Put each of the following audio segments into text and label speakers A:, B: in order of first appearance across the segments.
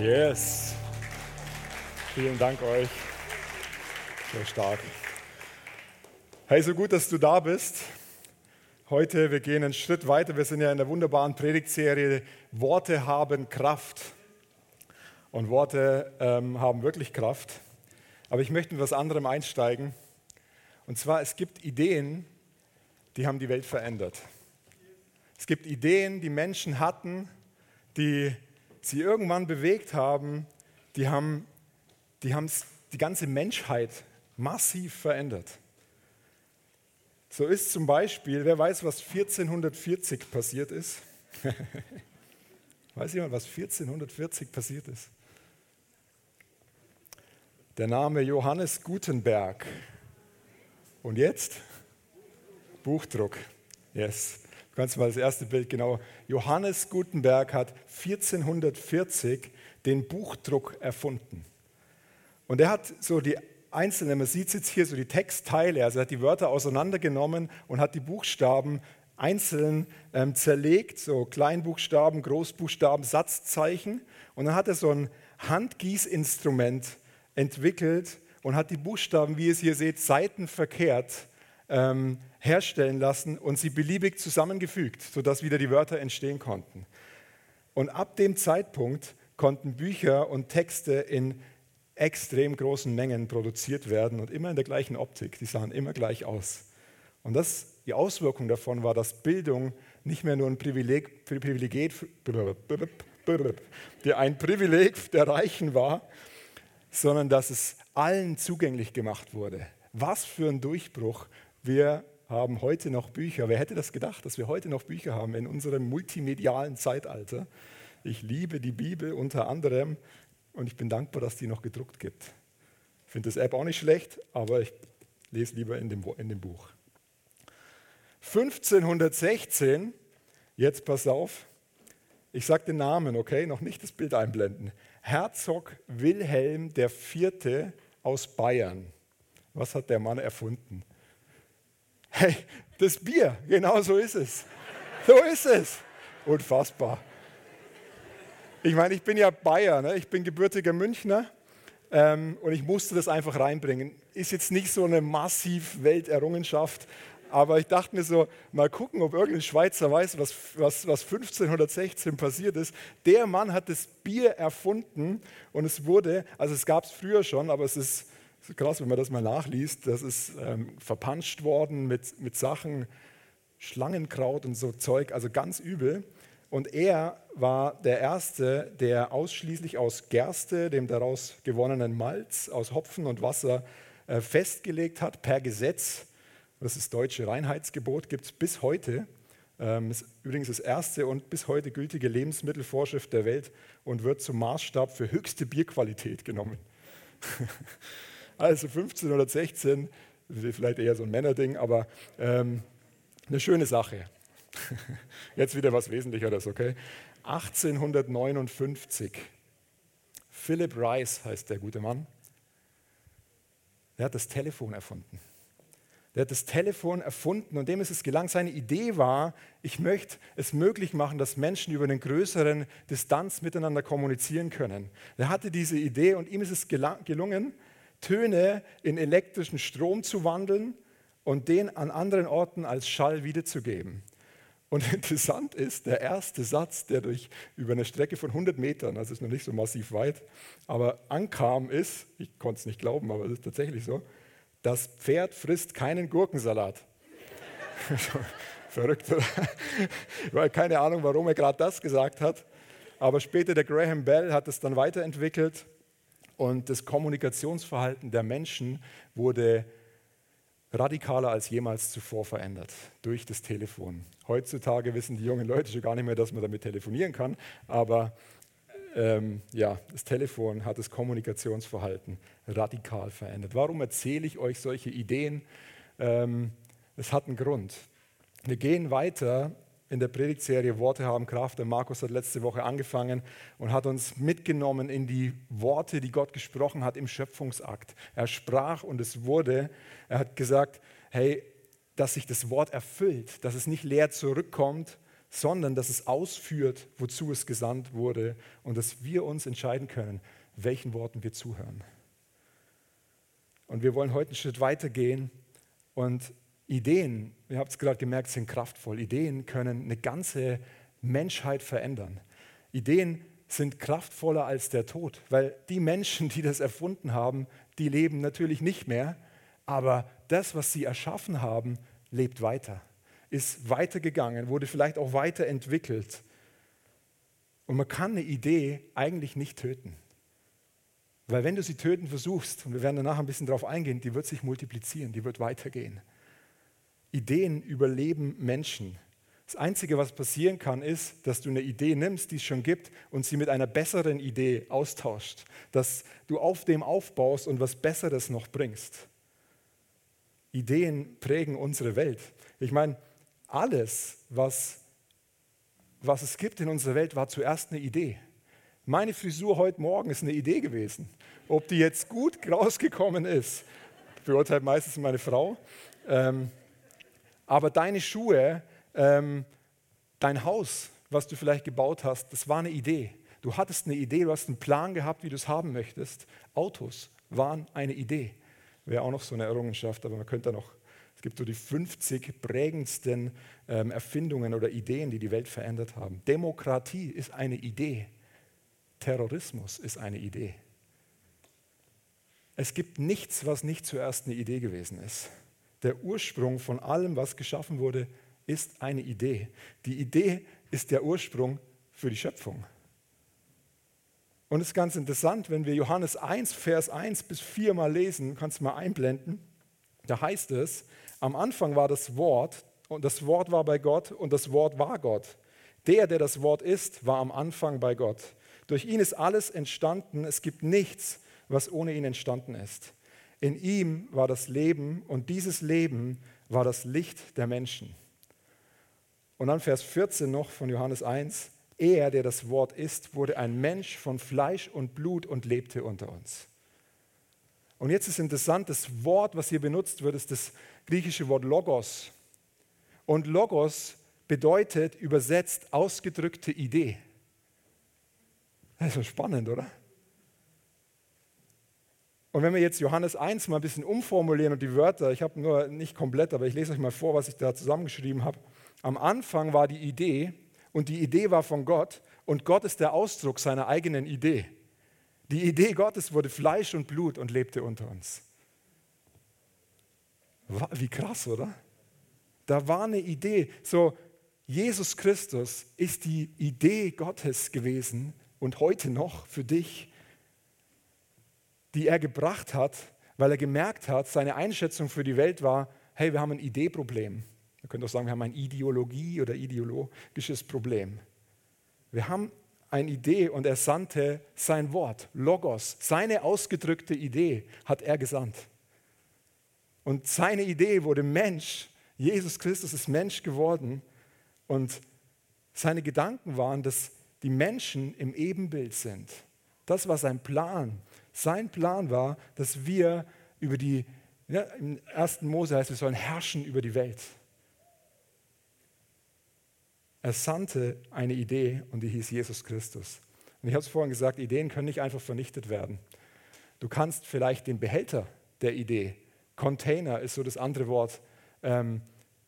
A: Yes. Vielen Dank euch. Sehr stark. Hey, so gut, dass du da bist. Heute, wir gehen einen Schritt weiter. Wir sind ja in der wunderbaren Predigtserie Worte haben Kraft. Und Worte ähm, haben wirklich Kraft. Aber ich möchte mit was anderem einsteigen. Und zwar, es gibt Ideen, die haben die Welt verändert. Es gibt Ideen, die Menschen hatten, die sie irgendwann bewegt haben, die haben die, die ganze Menschheit massiv verändert. So ist zum Beispiel, wer weiß, was 1440 passiert ist? weiß jemand, was 1440 passiert ist? Der Name Johannes Gutenberg. Und jetzt? Buchdruck. Yes. Kannst mal das erste Bild genau. Johannes Gutenberg hat 1440 den Buchdruck erfunden. Und er hat so die einzelnen, man sieht es jetzt hier so die Textteile, also er hat die Wörter auseinandergenommen und hat die Buchstaben einzeln ähm, zerlegt, so Kleinbuchstaben, Großbuchstaben, Satzzeichen. Und dann hat er so ein Handgießinstrument entwickelt und hat die Buchstaben, wie ihr es hier seht, seitenverkehrt ähm, herstellen lassen und sie beliebig zusammengefügt, sodass wieder die Wörter entstehen konnten. Und ab dem Zeitpunkt konnten Bücher und Texte in extrem großen Mengen produziert werden und immer in der gleichen Optik. Die sahen immer gleich aus. Und das, die Auswirkung davon war, dass Bildung nicht mehr nur ein Privileg, Privileg, ein Privileg der Reichen war, sondern dass es allen zugänglich gemacht wurde. Was für ein Durchbruch wir haben heute noch Bücher. Wer hätte das gedacht, dass wir heute noch Bücher haben in unserem multimedialen Zeitalter? Ich liebe die Bibel unter anderem und ich bin dankbar, dass die noch gedruckt gibt. Ich finde das App auch nicht schlecht, aber ich lese lieber in dem, in dem Buch. 1516, jetzt pass auf, ich sage den Namen, okay, noch nicht das Bild einblenden. Herzog Wilhelm IV. aus Bayern. Was hat der Mann erfunden? Hey, das Bier, genau so ist es. So ist es. Unfassbar. Ich meine, ich bin ja Bayer, ne? ich bin gebürtiger Münchner ähm, und ich musste das einfach reinbringen. Ist jetzt nicht so eine massiv Welterrungenschaft, aber ich dachte mir so, mal gucken, ob irgendein Schweizer weiß, was, was, was 1516 passiert ist. Der Mann hat das Bier erfunden und es wurde, also es gab es früher schon, aber es ist krass, wenn man das mal nachliest, das ist ähm, verpanscht worden mit, mit Sachen, Schlangenkraut und so Zeug, also ganz übel. Und er war der Erste, der ausschließlich aus Gerste, dem daraus gewonnenen Malz, aus Hopfen und Wasser äh, festgelegt hat, per Gesetz. Das ist deutsche Reinheitsgebot, gibt es bis heute. Ähm, ist übrigens das erste und bis heute gültige Lebensmittelvorschrift der Welt und wird zum Maßstab für höchste Bierqualität genommen. Also 15 oder 16, vielleicht eher so ein Männerding, aber ähm, eine schöne Sache. Jetzt wieder was Wesentlicheres, okay? 1859. Philip Rice heißt der gute Mann. Der hat das Telefon erfunden. Der hat das Telefon erfunden und dem ist es gelangt. Seine Idee war, ich möchte es möglich machen, dass Menschen über eine größere Distanz miteinander kommunizieren können. Er hatte diese Idee und ihm ist es gelungen, Töne in elektrischen Strom zu wandeln und den an anderen Orten als Schall wiederzugeben. Und interessant ist, der erste Satz, der durch über eine Strecke von 100 Metern, also ist noch nicht so massiv weit, aber ankam, ist, ich konnte es nicht glauben, aber es ist tatsächlich so, das Pferd frisst keinen Gurkensalat. Verrückt, oder? Weil keine Ahnung, warum er gerade das gesagt hat. Aber später der Graham Bell hat es dann weiterentwickelt und das Kommunikationsverhalten der Menschen wurde radikaler als jemals zuvor verändert durch das Telefon. Heutzutage wissen die jungen Leute schon gar nicht mehr, dass man damit telefonieren kann, aber ähm, ja, das Telefon hat das Kommunikationsverhalten radikal verändert. Warum erzähle ich euch solche Ideen? Ähm, es hat einen Grund. Wir gehen weiter in der Predigtserie Worte haben Kraft. Der Markus hat letzte Woche angefangen und hat uns mitgenommen in die Worte, die Gott gesprochen hat im Schöpfungsakt. Er sprach und es wurde. Er hat gesagt, hey, dass sich das Wort erfüllt, dass es nicht leer zurückkommt, sondern dass es ausführt, wozu es gesandt wurde und dass wir uns entscheiden können, welchen Worten wir zuhören. Und wir wollen heute einen Schritt weiter gehen und Ideen, ihr habt es gerade gemerkt, sind kraftvoll. Ideen können eine ganze Menschheit verändern. Ideen sind kraftvoller als der Tod, weil die Menschen, die das erfunden haben, die leben natürlich nicht mehr, aber das, was sie erschaffen haben, lebt weiter, ist weitergegangen, wurde vielleicht auch weiterentwickelt. Und man kann eine Idee eigentlich nicht töten. Weil wenn du sie töten versuchst, und wir werden danach ein bisschen darauf eingehen, die wird sich multiplizieren, die wird weitergehen. Ideen überleben Menschen. Das Einzige, was passieren kann, ist, dass du eine Idee nimmst, die es schon gibt, und sie mit einer besseren Idee austauscht. Dass du auf dem aufbaust und was Besseres noch bringst. Ideen prägen unsere Welt. Ich meine, alles, was, was es gibt in unserer Welt, war zuerst eine Idee. Meine Frisur heute Morgen ist eine Idee gewesen. Ob die jetzt gut rausgekommen ist, beurteilt meistens meine Frau. Ähm, aber deine Schuhe, ähm, dein Haus, was du vielleicht gebaut hast, das war eine Idee. Du hattest eine Idee, du hast einen Plan gehabt, wie du es haben möchtest. Autos waren eine Idee. Wäre auch noch so eine Errungenschaft, aber man könnte da noch, es gibt so die 50 prägendsten ähm, Erfindungen oder Ideen, die die Welt verändert haben. Demokratie ist eine Idee. Terrorismus ist eine Idee. Es gibt nichts, was nicht zuerst eine Idee gewesen ist der Ursprung von allem, was geschaffen wurde, ist eine Idee. Die Idee ist der Ursprung für die Schöpfung. Und es ist ganz interessant, wenn wir Johannes 1, Vers 1 bis 4 mal lesen, kannst du mal einblenden, da heißt es, am Anfang war das Wort und das Wort war bei Gott und das Wort war Gott. Der, der das Wort ist, war am Anfang bei Gott. Durch ihn ist alles entstanden, es gibt nichts, was ohne ihn entstanden ist. In ihm war das Leben und dieses Leben war das Licht der Menschen. Und dann Vers 14 noch von Johannes 1. Er, der das Wort ist, wurde ein Mensch von Fleisch und Blut und lebte unter uns. Und jetzt ist interessant, das Wort, was hier benutzt wird, ist das griechische Wort Logos. Und Logos bedeutet übersetzt ausgedrückte Idee. Das ist so spannend, oder? Und wenn wir jetzt Johannes 1 mal ein bisschen umformulieren und die Wörter, ich habe nur nicht komplett, aber ich lese euch mal vor, was ich da zusammengeschrieben habe. Am Anfang war die Idee und die Idee war von Gott und Gott ist der Ausdruck seiner eigenen Idee. Die Idee Gottes wurde Fleisch und Blut und lebte unter uns. Wie krass, oder? Da war eine Idee. So, Jesus Christus ist die Idee Gottes gewesen und heute noch für dich die er gebracht hat, weil er gemerkt hat, seine Einschätzung für die Welt war, hey, wir haben ein Ideeproblem. Man könnte auch sagen, wir haben ein Ideologie- oder ideologisches Problem. Wir haben eine Idee und er sandte sein Wort, Logos, seine ausgedrückte Idee hat er gesandt. Und seine Idee wurde Mensch. Jesus Christus ist Mensch geworden. Und seine Gedanken waren, dass die Menschen im Ebenbild sind. Das war sein Plan. Sein Plan war, dass wir über die, ja, im ersten Mose heißt, wir sollen herrschen über die Welt. Er sandte eine Idee und die hieß Jesus Christus. Und ich habe es vorhin gesagt, Ideen können nicht einfach vernichtet werden. Du kannst vielleicht den Behälter der Idee, Container ist so das andere Wort, ähm,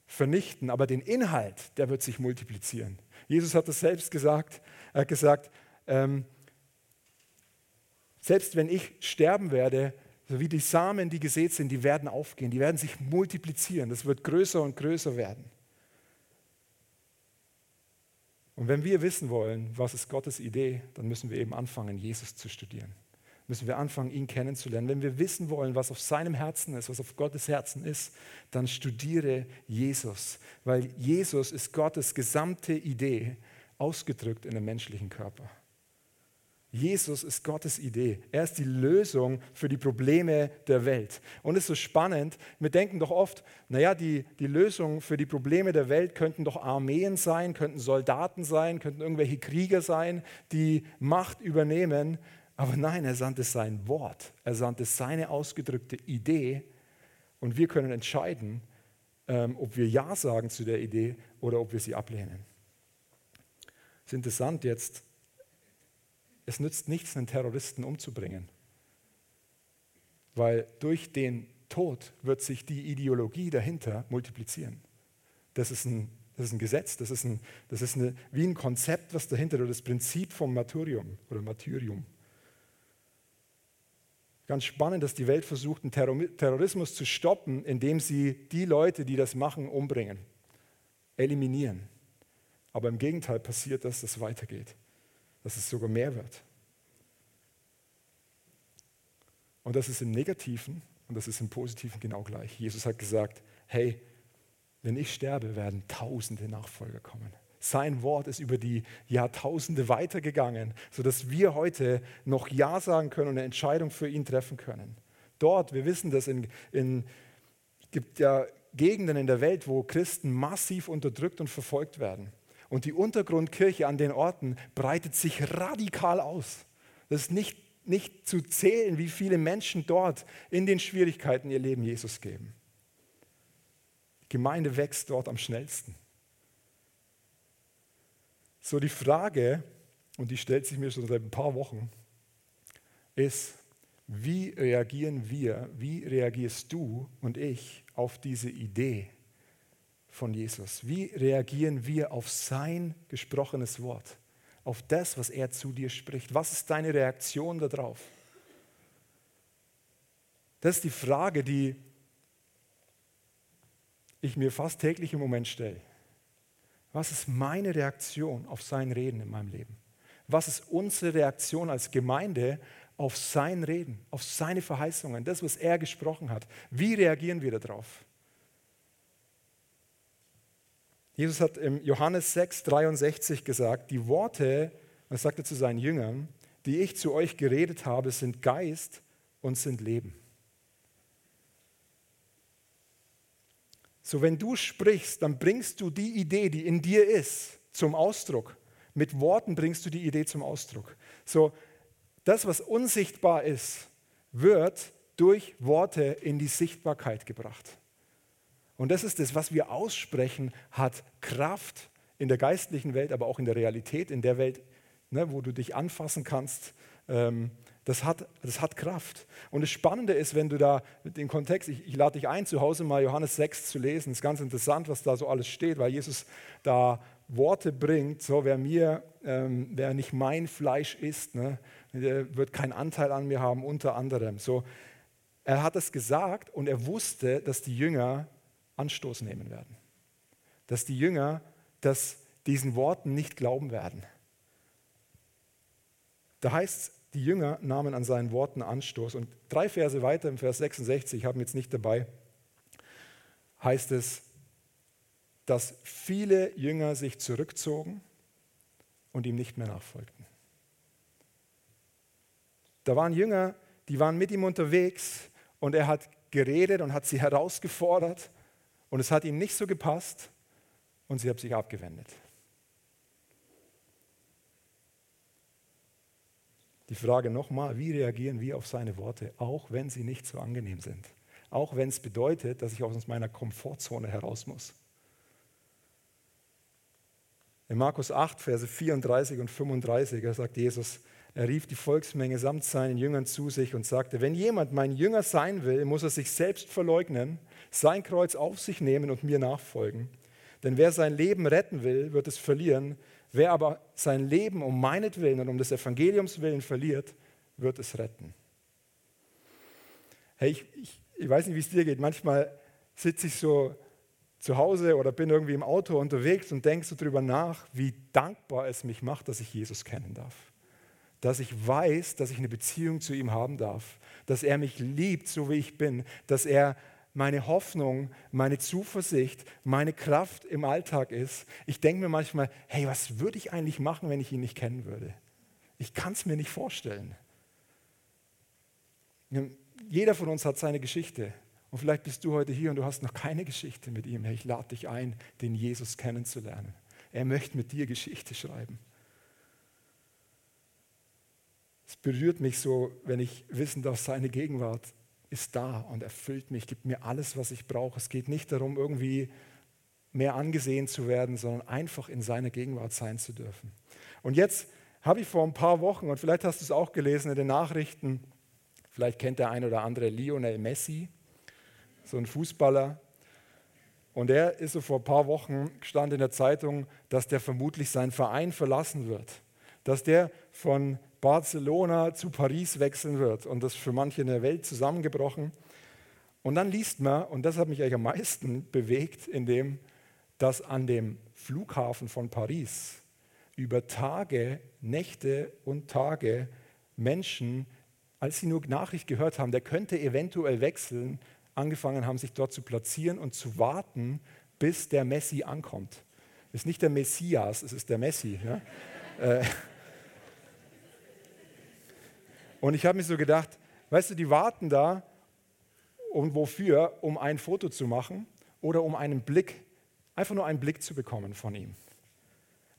A: vernichten, aber den Inhalt, der wird sich multiplizieren. Jesus hat es selbst gesagt. Er hat gesagt, ähm, selbst wenn ich sterben werde, so wie die Samen, die gesät sind, die werden aufgehen, die werden sich multiplizieren. Das wird größer und größer werden. Und wenn wir wissen wollen, was ist Gottes Idee, dann müssen wir eben anfangen, Jesus zu studieren. Müssen wir anfangen, ihn kennenzulernen. Wenn wir wissen wollen, was auf seinem Herzen ist, was auf Gottes Herzen ist, dann studiere Jesus. Weil Jesus ist Gottes gesamte Idee ausgedrückt in einem menschlichen Körper. Jesus ist Gottes Idee. Er ist die Lösung für die Probleme der Welt. Und es ist so spannend, wir denken doch oft, naja, die, die Lösung für die Probleme der Welt könnten doch Armeen sein, könnten Soldaten sein, könnten irgendwelche Krieger sein, die Macht übernehmen. Aber nein, er sandte sein Wort, er sandte seine ausgedrückte Idee. Und wir können entscheiden, ähm, ob wir Ja sagen zu der Idee oder ob wir sie ablehnen. ist interessant jetzt, es nützt nichts, einen Terroristen umzubringen, weil durch den Tod wird sich die Ideologie dahinter multiplizieren. Das ist ein, das ist ein Gesetz, das ist, ein, das ist eine, wie ein Konzept, was dahinter, oder das Prinzip vom Martyrium oder Martyrium. Ganz spannend, dass die Welt versucht, den Terrorismus zu stoppen, indem sie die Leute, die das machen, umbringen, eliminieren. Aber im Gegenteil passiert, dass das weitergeht, dass es sogar mehr wird. Und das ist im Negativen und das ist im Positiven genau gleich. Jesus hat gesagt, hey, wenn ich sterbe, werden tausende Nachfolger kommen. Sein Wort ist über die Jahrtausende weitergegangen, sodass wir heute noch Ja sagen können und eine Entscheidung für ihn treffen können. Dort, wir wissen das, in, in, gibt ja Gegenden in der Welt, wo Christen massiv unterdrückt und verfolgt werden. Und die Untergrundkirche an den Orten breitet sich radikal aus. Das ist nicht, nicht zu zählen, wie viele Menschen dort in den Schwierigkeiten ihr Leben Jesus geben. Die Gemeinde wächst dort am schnellsten. So die Frage, und die stellt sich mir schon seit ein paar Wochen, ist, wie reagieren wir, wie reagierst du und ich auf diese Idee von Jesus? Wie reagieren wir auf sein gesprochenes Wort, auf das, was er zu dir spricht? Was ist deine Reaktion darauf? Das ist die Frage, die ich mir fast täglich im Moment stelle. Was ist meine Reaktion auf sein Reden in meinem Leben? Was ist unsere Reaktion als Gemeinde auf sein Reden, auf seine Verheißungen, das, was er gesprochen hat? Wie reagieren wir darauf? Jesus hat im Johannes 6, 63 gesagt, die Worte, was sagt er zu seinen Jüngern, die ich zu euch geredet habe, sind Geist und sind Leben. So, wenn du sprichst, dann bringst du die Idee, die in dir ist, zum Ausdruck. Mit Worten bringst du die Idee zum Ausdruck. So, das, was unsichtbar ist, wird durch Worte in die Sichtbarkeit gebracht. Und das ist das, was wir aussprechen, hat Kraft in der geistlichen Welt, aber auch in der Realität, in der Welt, ne, wo du dich anfassen kannst. Ähm, das hat, das hat Kraft. Und das Spannende ist, wenn du da den Kontext, ich, ich lade dich ein, zu Hause mal Johannes 6 zu lesen. Es ist ganz interessant, was da so alles steht, weil Jesus da Worte bringt, so wer mir, ähm, wer nicht mein Fleisch isst, ne, der wird keinen Anteil an mir haben, unter anderem. So, er hat es gesagt und er wusste, dass die Jünger Anstoß nehmen werden. Dass die Jünger das, diesen Worten nicht glauben werden. Da heißt es, die Jünger nahmen an seinen Worten Anstoß. Und drei Verse weiter, im Vers 66, ich habe ihn jetzt nicht dabei, heißt es, dass viele Jünger sich zurückzogen und ihm nicht mehr nachfolgten. Da waren Jünger, die waren mit ihm unterwegs und er hat geredet und hat sie herausgefordert und es hat ihnen nicht so gepasst und sie haben sich abgewendet. Die Frage nochmal, wie reagieren wir auf seine Worte, auch wenn sie nicht so angenehm sind? Auch wenn es bedeutet, dass ich aus meiner Komfortzone heraus muss. In Markus 8, Verse 34 und 35, da sagt Jesus, er rief die Volksmenge samt seinen Jüngern zu sich und sagte, wenn jemand mein Jünger sein will, muss er sich selbst verleugnen, sein Kreuz auf sich nehmen und mir nachfolgen. Denn wer sein Leben retten will, wird es verlieren. Wer aber sein Leben um meinetwillen und um des Evangeliums willen verliert, wird es retten. Hey, ich, ich, ich weiß nicht, wie es dir geht. Manchmal sitze ich so zu Hause oder bin irgendwie im Auto unterwegs und denke so drüber nach, wie dankbar es mich macht, dass ich Jesus kennen darf. Dass ich weiß, dass ich eine Beziehung zu ihm haben darf. Dass er mich liebt, so wie ich bin. Dass er meine Hoffnung, meine Zuversicht, meine Kraft im Alltag ist. Ich denke mir manchmal, hey, was würde ich eigentlich machen, wenn ich ihn nicht kennen würde? Ich kann es mir nicht vorstellen. Jeder von uns hat seine Geschichte. Und vielleicht bist du heute hier und du hast noch keine Geschichte mit ihm. Hey, ich lade dich ein, den Jesus kennenzulernen. Er möchte mit dir Geschichte schreiben. Es berührt mich so, wenn ich wissen darf, seine Gegenwart ist da und erfüllt mich, gibt mir alles, was ich brauche. Es geht nicht darum, irgendwie mehr angesehen zu werden, sondern einfach in seiner Gegenwart sein zu dürfen. Und jetzt habe ich vor ein paar Wochen, und vielleicht hast du es auch gelesen in den Nachrichten, vielleicht kennt der ein oder andere Lionel Messi, so ein Fußballer. Und er ist so vor ein paar Wochen stand in der Zeitung, dass der vermutlich seinen Verein verlassen wird, dass der von Barcelona zu Paris wechseln wird und das für manche in der Welt zusammengebrochen. Und dann liest man, und das hat mich eigentlich am meisten bewegt, in dem, dass an dem Flughafen von Paris über Tage, Nächte und Tage Menschen, als sie nur Nachricht gehört haben, der könnte eventuell wechseln, angefangen haben, sich dort zu platzieren und zu warten, bis der Messi ankommt. Es ist nicht der Messias, es ist der Messi. Ja? Äh, und ich habe mir so gedacht, weißt du, die warten da, und wofür? Um ein Foto zu machen oder um einen Blick, einfach nur einen Blick zu bekommen von ihm.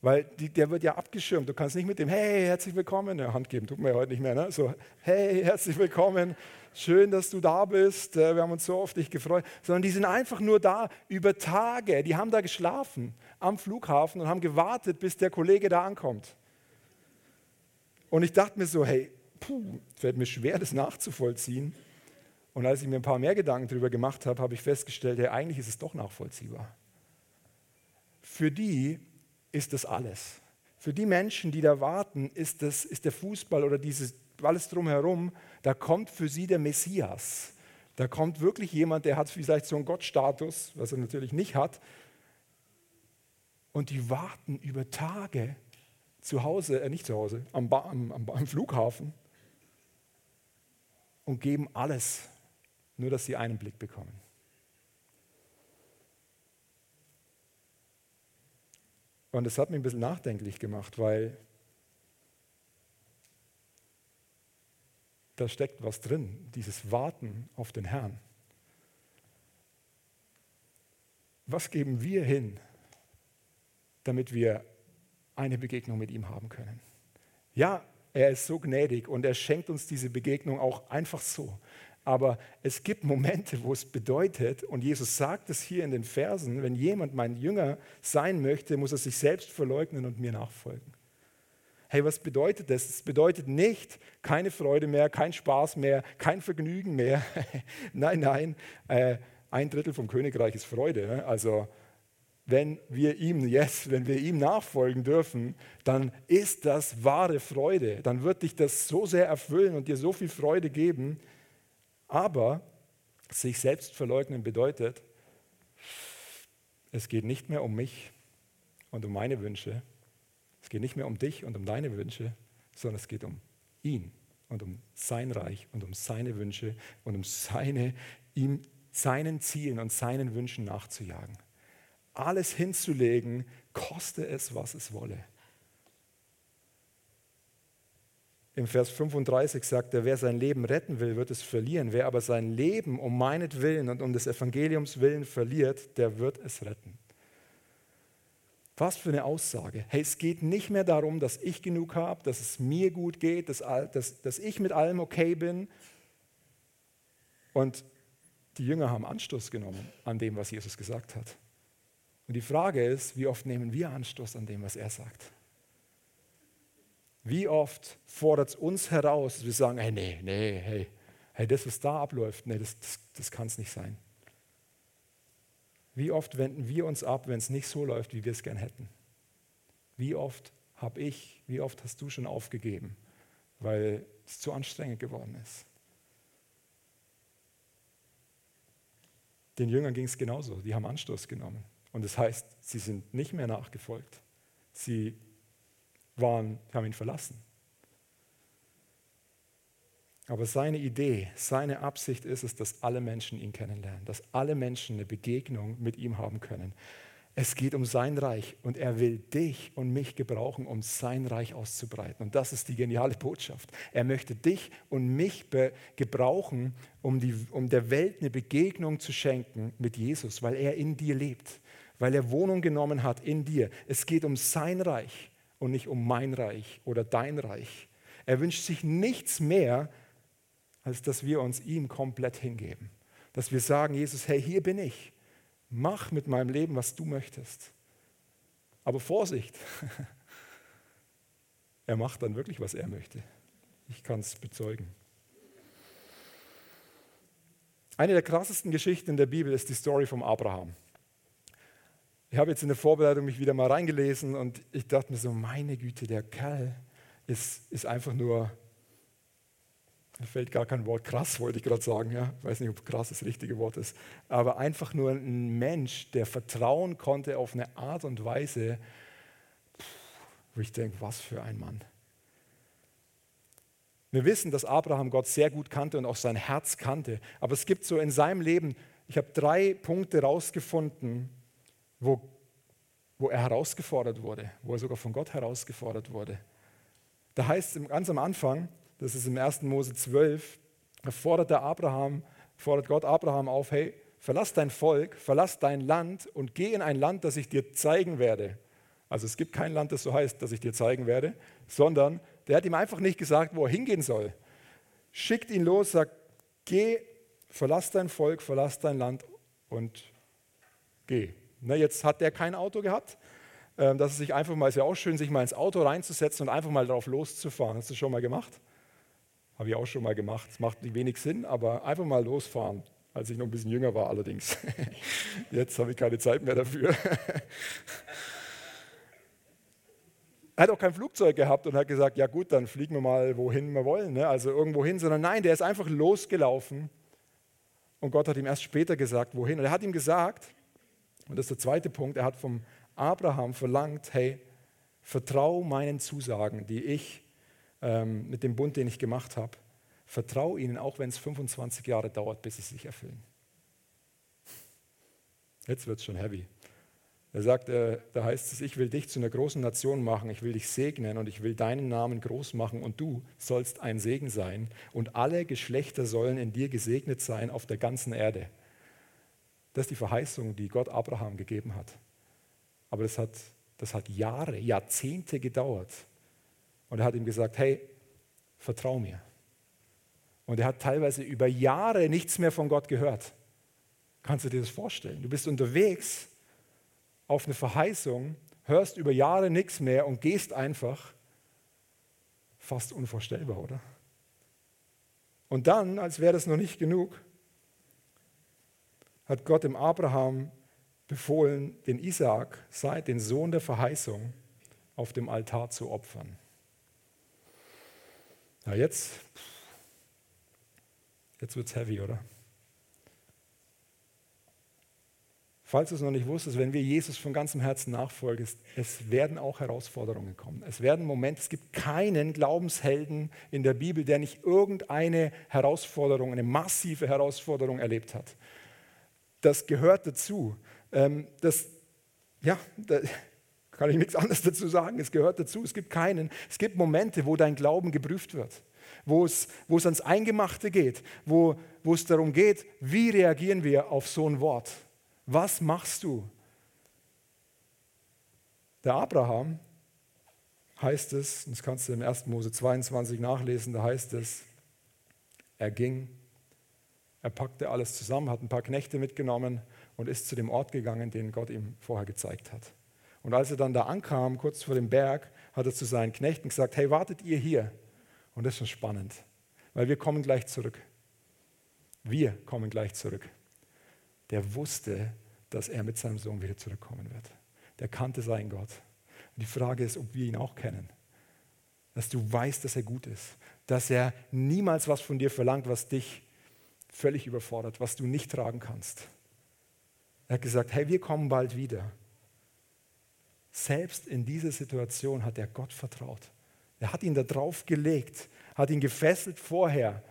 A: Weil die, der wird ja abgeschirmt. Du kannst nicht mit dem Hey, herzlich willkommen, ja, Hand geben, tut mir heute nicht mehr. Ne? So, hey, herzlich willkommen, schön, dass du da bist, äh, wir haben uns so auf dich gefreut. Sondern die sind einfach nur da über Tage. Die haben da geschlafen am Flughafen und haben gewartet, bis der Kollege da ankommt. Und ich dachte mir so, hey, puh, fällt mir schwer, das nachzuvollziehen. Und als ich mir ein paar mehr Gedanken darüber gemacht habe, habe ich festgestellt, ja, eigentlich ist es doch nachvollziehbar. Für die ist das alles. Für die Menschen, die da warten, ist, das, ist der Fußball oder dieses alles drumherum, da kommt für sie der Messias. Da kommt wirklich jemand, der hat vielleicht so einen Gottstatus, was er natürlich nicht hat. Und die warten über Tage zu Hause, äh nicht zu Hause, am, am, am, am Flughafen und geben alles, nur dass sie einen Blick bekommen. Und es hat mich ein bisschen nachdenklich gemacht, weil da steckt was drin, dieses Warten auf den Herrn. Was geben wir hin, damit wir eine Begegnung mit ihm haben können? Ja, er ist so gnädig und er schenkt uns diese Begegnung auch einfach so. Aber es gibt Momente, wo es bedeutet, und Jesus sagt es hier in den Versen, wenn jemand mein Jünger sein möchte, muss er sich selbst verleugnen und mir nachfolgen. Hey, was bedeutet das? Es bedeutet nicht keine Freude mehr, kein Spaß mehr, kein Vergnügen mehr. nein, nein, äh, ein Drittel vom Königreich ist Freude. Ne? Also wenn wir ihm, yes, wenn wir ihm nachfolgen dürfen, dann ist das wahre Freude. Dann wird dich das so sehr erfüllen und dir so viel Freude geben, aber sich selbst verleugnen bedeutet, es geht nicht mehr um mich und um meine Wünsche. Es geht nicht mehr um dich und um deine Wünsche, sondern es geht um ihn und um sein Reich und um seine Wünsche und um seine, ihm, seinen Zielen und seinen Wünschen nachzujagen. Alles hinzulegen, koste es, was es wolle. Im Vers 35 sagt er, wer sein Leben retten will, wird es verlieren. Wer aber sein Leben um meinetwillen und um des Evangeliums willen verliert, der wird es retten. Was für eine Aussage. Hey, es geht nicht mehr darum, dass ich genug habe, dass es mir gut geht, dass, dass, dass ich mit allem okay bin. Und die Jünger haben Anstoß genommen an dem, was Jesus gesagt hat. Und die Frage ist, wie oft nehmen wir Anstoß an dem, was er sagt? Wie oft fordert es uns heraus, dass wir sagen, hey, nee, nee, hey, hey, das, was da abläuft, nee, das, das, das kann es nicht sein. Wie oft wenden wir uns ab, wenn es nicht so läuft, wie wir es gern hätten? Wie oft habe ich, wie oft hast du schon aufgegeben, weil es zu anstrengend geworden ist? Den Jüngern ging es genauso, die haben Anstoß genommen. Und das heißt, sie sind nicht mehr nachgefolgt. Sie waren, haben ihn verlassen. Aber seine Idee, seine Absicht ist es, dass alle Menschen ihn kennenlernen, dass alle Menschen eine Begegnung mit ihm haben können. Es geht um sein Reich und er will dich und mich gebrauchen, um sein Reich auszubreiten. Und das ist die geniale Botschaft. Er möchte dich und mich gebrauchen, um, die, um der Welt eine Begegnung zu schenken mit Jesus, weil er in dir lebt, weil er Wohnung genommen hat in dir. Es geht um sein Reich und nicht um mein Reich oder dein Reich. Er wünscht sich nichts mehr, als dass wir uns ihm komplett hingeben. Dass wir sagen, Jesus, hey, hier bin ich. mach mit meinem Leben, was du möchtest. Aber Vorsicht, er macht dann wirklich, was er möchte. Ich kann es bezeugen. Eine der krassesten Geschichten in der Bibel ist die Story vom Abraham. Ich habe jetzt in der Vorbereitung mich wieder mal reingelesen und ich dachte mir so, meine Güte, der Kerl ist, ist einfach nur, mir fällt gar kein Wort, krass wollte ich gerade sagen, ja, ich weiß nicht, ob krass das richtige Wort ist, aber einfach nur ein Mensch, der vertrauen konnte auf eine Art und Weise, wo ich denke, was für ein Mann. Wir wissen, dass Abraham Gott sehr gut kannte und auch sein Herz kannte. Aber es gibt so in seinem Leben, ich habe drei Punkte rausgefunden, wo, wo er herausgefordert wurde, wo er sogar von Gott herausgefordert wurde. Da heißt es ganz am Anfang, das ist im 1. Mose 12, da fordert, der Abraham, fordert Gott Abraham auf, hey, verlass dein Volk, verlass dein Land und geh in ein Land, das ich dir zeigen werde. Also es gibt kein Land, das so heißt, das ich dir zeigen werde, sondern der hat ihm einfach nicht gesagt, wo er hingehen soll. Schickt ihn los, sagt, geh, verlass dein Volk, verlass dein Land und geh. Na, jetzt hat der kein Auto gehabt. Ähm, dass er sich einfach mal, ist ja auch schön, sich mal ins Auto reinzusetzen und einfach mal darauf loszufahren. Hast du das schon mal gemacht? Habe ich auch schon mal gemacht. Es macht wenig Sinn, aber einfach mal losfahren. Als ich noch ein bisschen jünger war allerdings. Jetzt habe ich keine Zeit mehr dafür. Er hat auch kein Flugzeug gehabt und hat gesagt, ja gut, dann fliegen wir mal wohin wir wollen, ne? also irgendwo hin, sondern nein, der ist einfach losgelaufen und Gott hat ihm erst später gesagt, wohin. Und er hat ihm gesagt, und das ist der zweite Punkt, er hat vom Abraham verlangt, hey, vertrau meinen Zusagen, die ich ähm, mit dem Bund, den ich gemacht habe, vertrau ihnen, auch wenn es 25 Jahre dauert, bis sie sich erfüllen. Jetzt wird es schon heavy. Er sagt, äh, da heißt es, ich will dich zu einer großen Nation machen, ich will dich segnen und ich will deinen Namen groß machen und du sollst ein Segen sein und alle Geschlechter sollen in dir gesegnet sein auf der ganzen Erde. Das ist die Verheißung, die Gott Abraham gegeben hat. Aber das hat, das hat Jahre, Jahrzehnte gedauert. Und er hat ihm gesagt, hey, vertrau mir. Und er hat teilweise über Jahre nichts mehr von Gott gehört. Kannst du dir das vorstellen? Du bist unterwegs auf eine Verheißung, hörst über Jahre nichts mehr und gehst einfach, fast unvorstellbar, oder? Und dann, als wäre das noch nicht genug, hat Gott dem Abraham befohlen, den Isaak, den Sohn der Verheißung, auf dem Altar zu opfern. Na jetzt, jetzt wird es heavy, oder? Falls du es noch nicht wusstest, wenn wir Jesus von ganzem Herzen nachfolgen, es werden auch Herausforderungen kommen. Es werden Momente, es gibt keinen Glaubenshelden in der Bibel, der nicht irgendeine Herausforderung, eine massive Herausforderung erlebt hat. Das gehört dazu. Ähm, das, ja, da kann ich nichts anderes dazu sagen. Es gehört dazu. Es gibt keinen. Es gibt Momente, wo dein Glauben geprüft wird, wo es, wo es ans Eingemachte geht, wo, wo es darum geht, wie reagieren wir auf so ein Wort. Was machst du? Der Abraham heißt es, das kannst du im 1. Mose 22 nachlesen, da heißt es, er ging, er packte alles zusammen, hat ein paar Knechte mitgenommen und ist zu dem Ort gegangen, den Gott ihm vorher gezeigt hat. Und als er dann da ankam, kurz vor dem Berg, hat er zu seinen Knechten gesagt, hey, wartet ihr hier? Und das ist schon spannend, weil wir kommen gleich zurück. Wir kommen gleich zurück der wusste, dass er mit seinem Sohn wieder zurückkommen wird. Der kannte seinen Gott. Und die Frage ist, ob wir ihn auch kennen. Dass du weißt, dass er gut ist. Dass er niemals was von dir verlangt, was dich völlig überfordert, was du nicht tragen kannst. Er hat gesagt, hey, wir kommen bald wieder. Selbst in dieser Situation hat er Gott vertraut. Er hat ihn da drauf gelegt, hat ihn gefesselt vorher,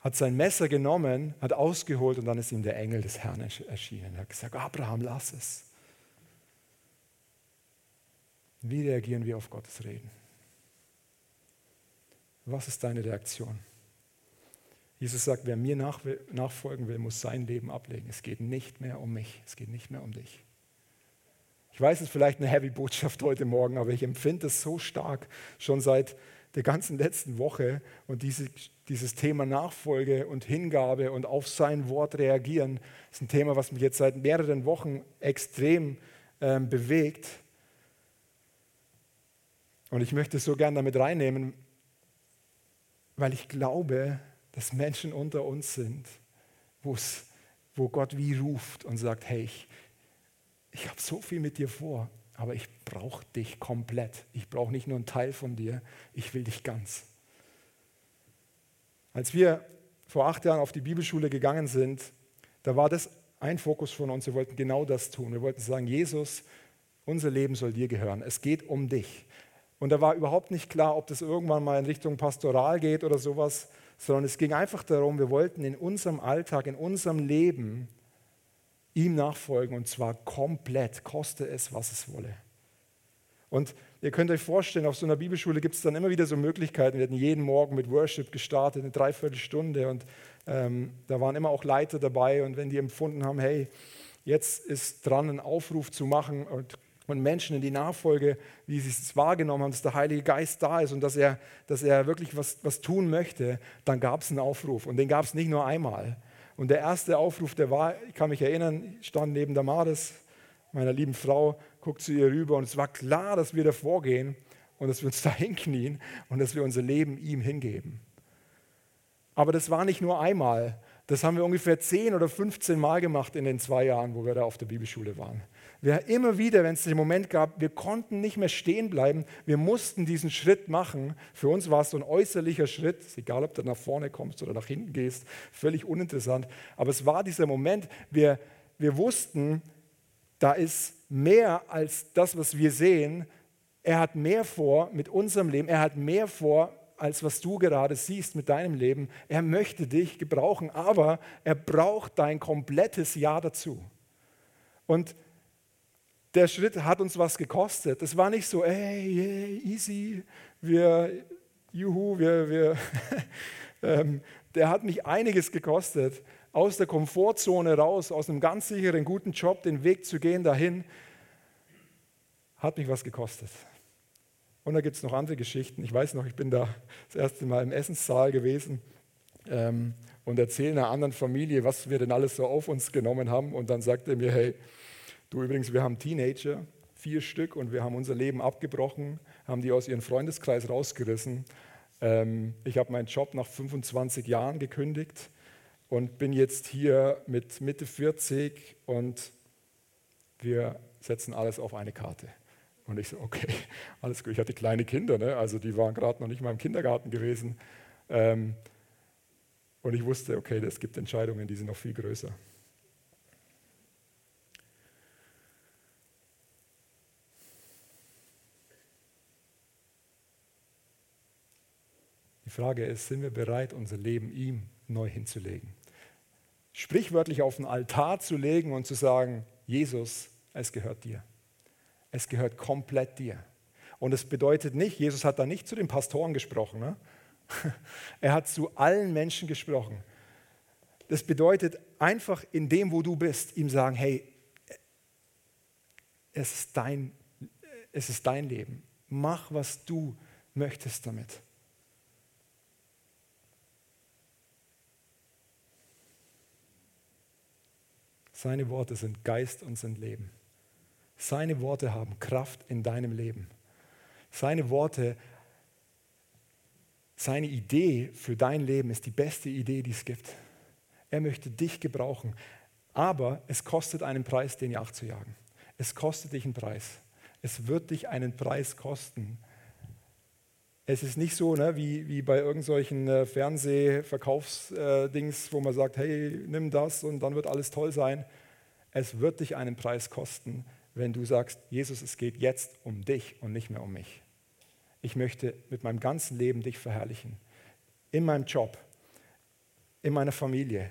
A: hat sein Messer genommen, hat ausgeholt und dann ist ihm der Engel des Herrn erschienen. Er hat gesagt, Abraham, lass es. Wie reagieren wir auf Gottes Reden? Was ist deine Reaktion? Jesus sagt, wer mir nachfolgen will, muss sein Leben ablegen. Es geht nicht mehr um mich, es geht nicht mehr um dich. Ich weiß, es ist vielleicht eine heavy Botschaft heute Morgen, aber ich empfinde es so stark schon seit der ganzen letzten Woche und diese, dieses Thema Nachfolge und Hingabe und auf sein Wort reagieren ist ein Thema, was mich jetzt seit mehreren Wochen extrem ähm, bewegt. Und ich möchte es so gern damit reinnehmen, weil ich glaube, dass Menschen unter uns sind, wo Gott wie ruft und sagt, hey, ich, ich habe so viel mit dir vor, aber ich brauche dich komplett. Ich brauche nicht nur einen Teil von dir, ich will dich ganz. Als wir vor acht Jahren auf die Bibelschule gegangen sind, da war das ein Fokus von uns. Wir wollten genau das tun. Wir wollten sagen, Jesus, unser Leben soll dir gehören. Es geht um dich. Und da war überhaupt nicht klar, ob das irgendwann mal in Richtung Pastoral geht oder sowas, sondern es ging einfach darum, wir wollten in unserem Alltag, in unserem Leben ihm nachfolgen und zwar komplett, koste es, was es wolle. Und ihr könnt euch vorstellen, auf so einer Bibelschule gibt es dann immer wieder so Möglichkeiten. Wir hatten jeden Morgen mit Worship gestartet, eine Dreiviertelstunde und ähm, da waren immer auch Leiter dabei und wenn die empfunden haben, hey, jetzt ist dran, einen Aufruf zu machen und, und Menschen in die Nachfolge, wie sie es wahrgenommen haben, dass der Heilige Geist da ist und dass er, dass er wirklich was, was tun möchte, dann gab es einen Aufruf und den gab es nicht nur einmal. Und der erste Aufruf, der war, ich kann mich erinnern, ich stand neben der Maris, meiner lieben Frau, guckt zu ihr rüber und es war klar, dass wir davor gehen und dass wir uns da hinknien und dass wir unser Leben ihm hingeben. Aber das war nicht nur einmal, das haben wir ungefähr 10 oder 15 Mal gemacht in den zwei Jahren, wo wir da auf der Bibelschule waren. Wir immer wieder, wenn es den Moment gab, wir konnten nicht mehr stehen bleiben, wir mussten diesen Schritt machen. Für uns war es so ein äußerlicher Schritt, egal, ob du nach vorne kommst oder nach hinten gehst, völlig uninteressant. Aber es war dieser Moment, wir, wir wussten, da ist mehr als das, was wir sehen. Er hat mehr vor mit unserem Leben, er hat mehr vor als was du gerade siehst mit deinem Leben. Er möchte dich gebrauchen, aber er braucht dein komplettes Ja dazu. Und der Schritt hat uns was gekostet. Es war nicht so, hey, hey easy, wir, juhu, wir, wir. ähm, der hat mich einiges gekostet, aus der Komfortzone raus, aus einem ganz sicheren, guten Job, den Weg zu gehen dahin, hat mich was gekostet. Und da gibt es noch andere Geschichten. Ich weiß noch, ich bin da das erste Mal im Essenssaal gewesen ähm, und erzähle einer anderen Familie, was wir denn alles so auf uns genommen haben. Und dann sagt er mir, hey, Du übrigens, wir haben Teenager, vier Stück, und wir haben unser Leben abgebrochen, haben die aus ihrem Freundeskreis rausgerissen. Ähm, ich habe meinen Job nach 25 Jahren gekündigt und bin jetzt hier mit Mitte 40 und wir setzen alles auf eine Karte. Und ich so, okay, alles gut. Ich hatte kleine Kinder, ne? also die waren gerade noch nicht mal im Kindergarten gewesen. Ähm, und ich wusste, okay, es gibt Entscheidungen, die sind noch viel größer. Frage ist, sind wir bereit, unser Leben ihm neu hinzulegen? Sprichwörtlich auf den Altar zu legen und zu sagen, Jesus, es gehört dir. Es gehört komplett dir. Und es bedeutet nicht, Jesus hat da nicht zu den Pastoren gesprochen. Ne? Er hat zu allen Menschen gesprochen. Das bedeutet einfach in dem, wo du bist, ihm sagen, hey, es ist dein, es ist dein Leben. Mach, was du möchtest damit. Seine Worte sind Geist und sind Leben. Seine Worte haben Kraft in deinem Leben. Seine Worte, seine Idee für dein Leben ist die beste Idee, die es gibt. Er möchte dich gebrauchen, aber es kostet einen Preis, den nachzujagen. Es kostet dich einen Preis. Es wird dich einen Preis kosten. Es ist nicht so ne, wie, wie bei irgendwelchen äh, Fernsehverkaufsdings, äh, wo man sagt, hey, nimm das und dann wird alles toll sein. Es wird dich einen Preis kosten, wenn du sagst, Jesus, es geht jetzt um dich und nicht mehr um mich. Ich möchte mit meinem ganzen Leben dich verherrlichen. In meinem Job, in meiner Familie,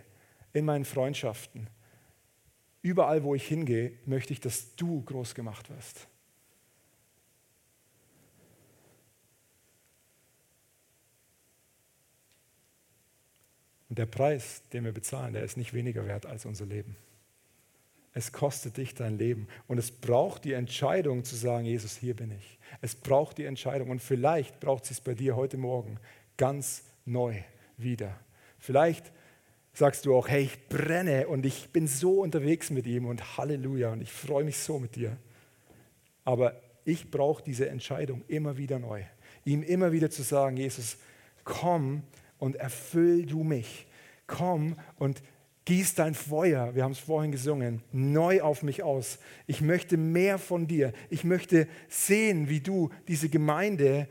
A: in meinen Freundschaften. Überall, wo ich hingehe, möchte ich, dass du groß gemacht wirst. Und der Preis, den wir bezahlen, der ist nicht weniger wert als unser Leben. Es kostet dich dein Leben. Und es braucht die Entscheidung zu sagen, Jesus, hier bin ich. Es braucht die Entscheidung. Und vielleicht braucht es bei dir heute Morgen ganz neu wieder. Vielleicht sagst du auch, hey, ich brenne und ich bin so unterwegs mit ihm und Halleluja und ich freue mich so mit dir. Aber ich brauche diese Entscheidung immer wieder neu. Ihm immer wieder zu sagen, Jesus, komm und erfüll du mich. Komm und gieß dein Feuer, wir haben es vorhin gesungen, neu auf mich aus. Ich möchte mehr von dir. Ich möchte sehen, wie du diese Gemeinde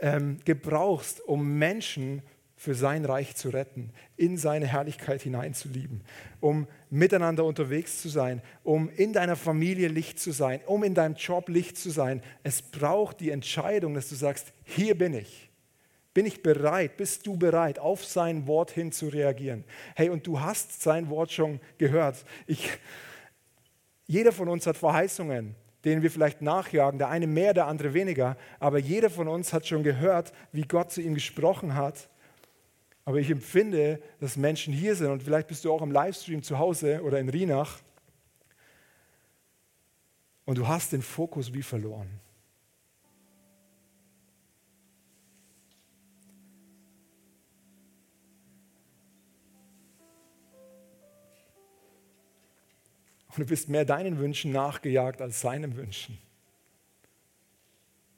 A: ähm, gebrauchst, um Menschen für sein Reich zu retten, in seine Herrlichkeit hineinzulieben, um miteinander unterwegs zu sein, um in deiner Familie Licht zu sein, um in deinem Job Licht zu sein. Es braucht die Entscheidung, dass du sagst, hier bin ich. Bin ich bereit? Bist du bereit, auf sein Wort hin zu reagieren? Hey, und du hast sein Wort schon gehört. Ich, jeder von uns hat Verheißungen, denen wir vielleicht nachjagen, der eine mehr, der andere weniger, aber jeder von uns hat schon gehört, wie Gott zu ihm gesprochen hat aber ich empfinde, dass Menschen hier sind und vielleicht bist du auch im Livestream zu Hause oder in Rienach und du hast den Fokus wie verloren. Und du bist mehr deinen Wünschen nachgejagt als seinen Wünschen.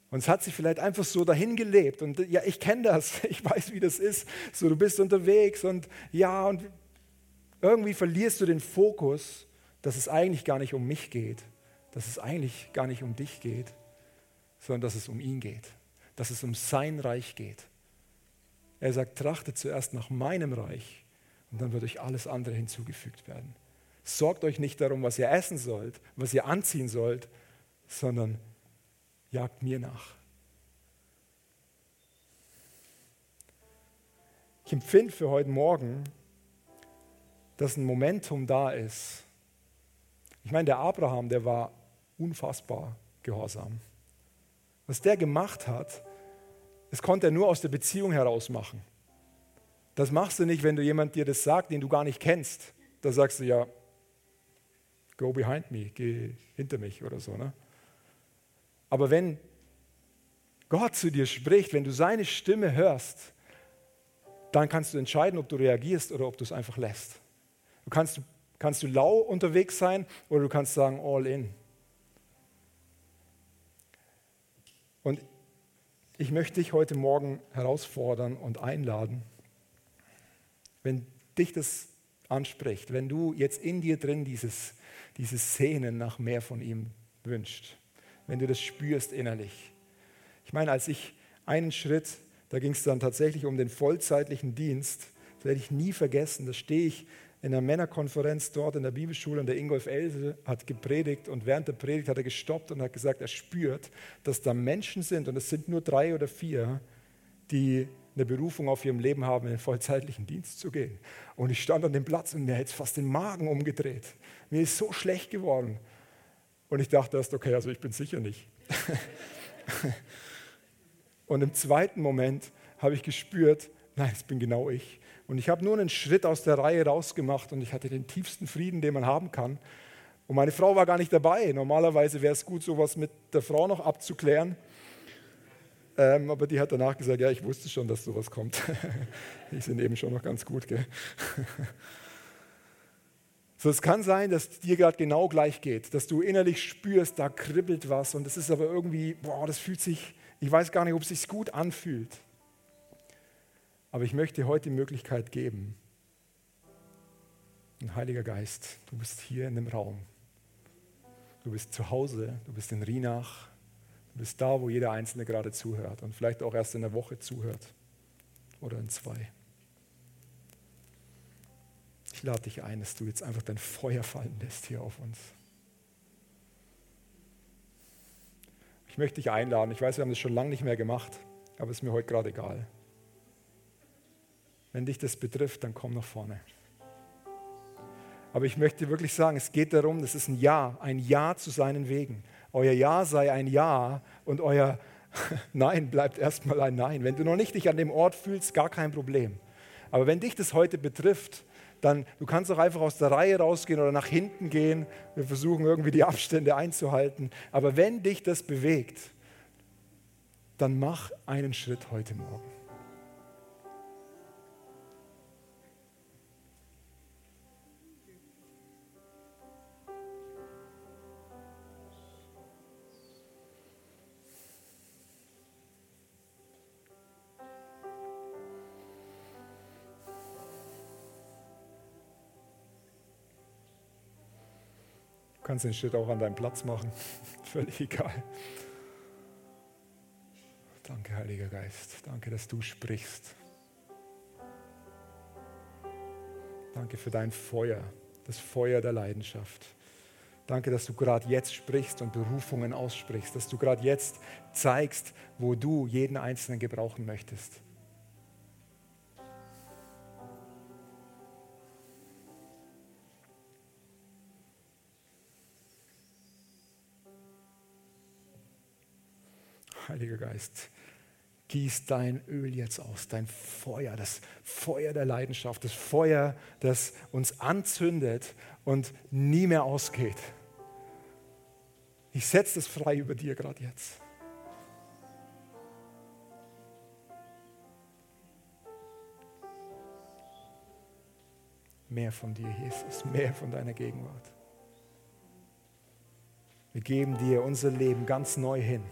A: Und es hat sich vielleicht einfach so dahin gelebt. Und ja, ich kenne das, ich weiß, wie das ist. So, du bist unterwegs und ja, und irgendwie verlierst du den Fokus, dass es eigentlich gar nicht um mich geht, dass es eigentlich gar nicht um dich geht, sondern dass es um ihn geht, dass es um sein Reich geht. Er sagt, trachtet zuerst nach meinem Reich und dann wird euch alles andere hinzugefügt werden. Sorgt euch nicht darum, was ihr essen sollt, was ihr anziehen sollt, sondern jagt mir nach. Ich empfinde für heute Morgen, dass ein Momentum da ist. Ich meine, der Abraham, der war unfassbar gehorsam. Was der gemacht hat, das konnte er nur aus der Beziehung heraus machen. Das machst du nicht, wenn du jemand dir das sagt, den du gar nicht kennst. Da sagst du ja, go behind me, geh hinter mich oder so. Ne? Aber wenn Gott zu dir spricht, wenn du seine Stimme hörst, dann kannst du entscheiden, ob du reagierst oder ob du es einfach lässt. Du kannst, kannst du lau unterwegs sein oder du kannst sagen, all in. Und ich möchte dich heute Morgen herausfordern und einladen, wenn dich das anspricht, wenn du jetzt in dir drin dieses, diese Szenen nach mehr von ihm wünschst, wenn du das spürst innerlich. Ich meine, als ich einen Schritt, da ging es dann tatsächlich um den vollzeitlichen Dienst, das werde ich nie vergessen, da stehe ich in einer Männerkonferenz dort in der Bibelschule und der Ingolf Else hat gepredigt und während der Predigt hat er gestoppt und hat gesagt, er spürt, dass da Menschen sind und es sind nur drei oder vier, die eine Berufung auf ihrem Leben haben, in den vollzeitlichen Dienst zu gehen. Und ich stand an dem Platz und mir hat fast den Magen umgedreht. Mir ist so schlecht geworden. Und ich dachte erst, okay, also ich bin sicher nicht. und im zweiten Moment habe ich gespürt, nein, es bin genau ich. Und ich habe nur einen Schritt aus der Reihe rausgemacht und ich hatte den tiefsten Frieden, den man haben kann. Und meine Frau war gar nicht dabei. Normalerweise wäre es gut, sowas mit der Frau noch abzuklären. Ähm, aber die hat danach gesagt, ja, ich wusste schon, dass sowas kommt. die sind eben schon noch ganz gut. Gell? So, es kann sein, dass es dir gerade genau gleich geht, dass du innerlich spürst, da kribbelt was und es ist aber irgendwie, boah, das fühlt sich, ich weiß gar nicht, ob es sich gut anfühlt. Aber ich möchte heute die Möglichkeit geben, ein Heiliger Geist, du bist hier in dem Raum. Du bist zu Hause, du bist in Rienach, du bist da, wo jeder Einzelne gerade zuhört und vielleicht auch erst in der Woche zuhört oder in zwei. Ich lade dich ein, dass du jetzt einfach dein Feuer fallen lässt hier auf uns. Ich möchte dich einladen. Ich weiß, wir haben das schon lange nicht mehr gemacht, aber es ist mir heute gerade egal. Wenn dich das betrifft, dann komm nach vorne. Aber ich möchte wirklich sagen, es geht darum, das ist ein Ja, ein Ja zu seinen Wegen. Euer Ja sei ein Ja und euer Nein bleibt erstmal ein Nein. Wenn du noch nicht dich an dem Ort fühlst, gar kein Problem. Aber wenn dich das heute betrifft, dann du kannst auch einfach aus der Reihe rausgehen oder nach hinten gehen. Wir versuchen irgendwie die Abstände einzuhalten. Aber wenn dich das bewegt, dann mach einen Schritt heute Morgen. Kannst den Schritt auch an deinem Platz machen. Völlig egal. Danke, Heiliger Geist. Danke, dass du sprichst. Danke für dein Feuer, das Feuer der Leidenschaft. Danke, dass du gerade jetzt sprichst und Berufungen aussprichst, dass du gerade jetzt zeigst, wo du jeden Einzelnen gebrauchen möchtest. Heiliger Geist, gieß dein Öl jetzt aus, dein Feuer, das Feuer der Leidenschaft, das Feuer, das uns anzündet und nie mehr ausgeht. Ich setze es frei über dir gerade jetzt. Mehr von dir, Jesus, mehr von deiner Gegenwart. Wir geben dir unser Leben ganz neu hin.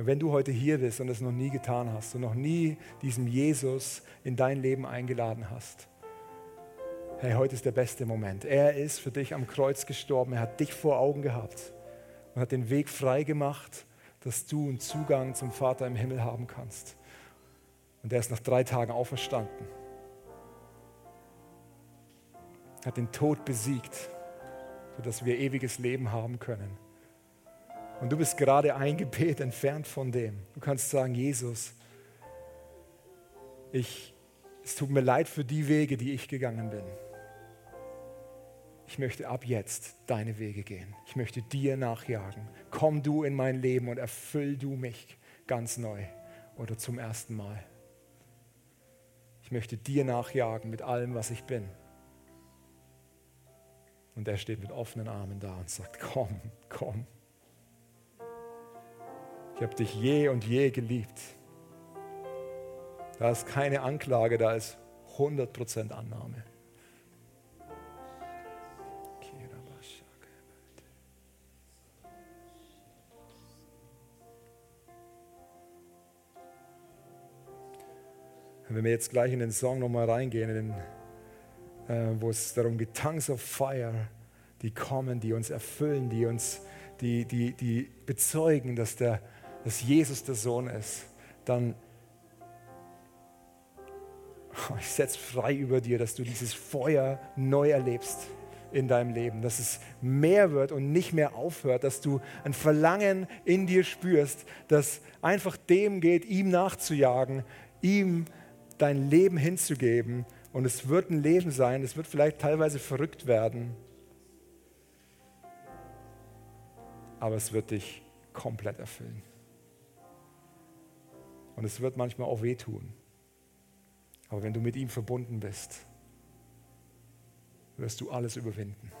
A: Wenn du heute hier bist und es noch nie getan hast und noch nie diesem Jesus in dein Leben eingeladen hast, hey, heute ist der beste Moment. Er ist für dich am Kreuz gestorben, er hat dich vor Augen gehabt und hat den Weg frei gemacht, dass du einen Zugang zum Vater im Himmel haben kannst. Und er ist nach drei Tagen auferstanden. Hat den Tod besiegt, sodass wir ewiges Leben haben können. Und du bist gerade ein Gebet entfernt von dem. Du kannst sagen, Jesus, ich, es tut mir leid für die Wege, die ich gegangen bin. Ich möchte ab jetzt deine Wege gehen. Ich möchte dir nachjagen. Komm du in mein Leben und erfüll du mich ganz neu oder zum ersten Mal. Ich möchte dir nachjagen mit allem, was ich bin. Und er steht mit offenen Armen da und sagt, komm, komm. Ich habe dich je und je geliebt. Da ist keine Anklage, da ist 100% Annahme. Wenn wir jetzt gleich in den Song nochmal reingehen, den, äh, wo es darum geht, Tongues of Fire, die kommen, die uns erfüllen, die uns, die, die, die bezeugen, dass der, dass Jesus der Sohn ist, dann oh, ich setze frei über dir, dass du dieses Feuer neu erlebst in deinem Leben, dass es mehr wird und nicht mehr aufhört, dass du ein Verlangen in dir spürst, das einfach dem geht, ihm nachzujagen, ihm dein Leben hinzugeben. Und es wird ein Leben sein, es wird vielleicht teilweise verrückt werden, aber es wird dich komplett erfüllen. Und es wird manchmal auch wehtun. Aber wenn du mit ihm verbunden bist, wirst du alles überwinden.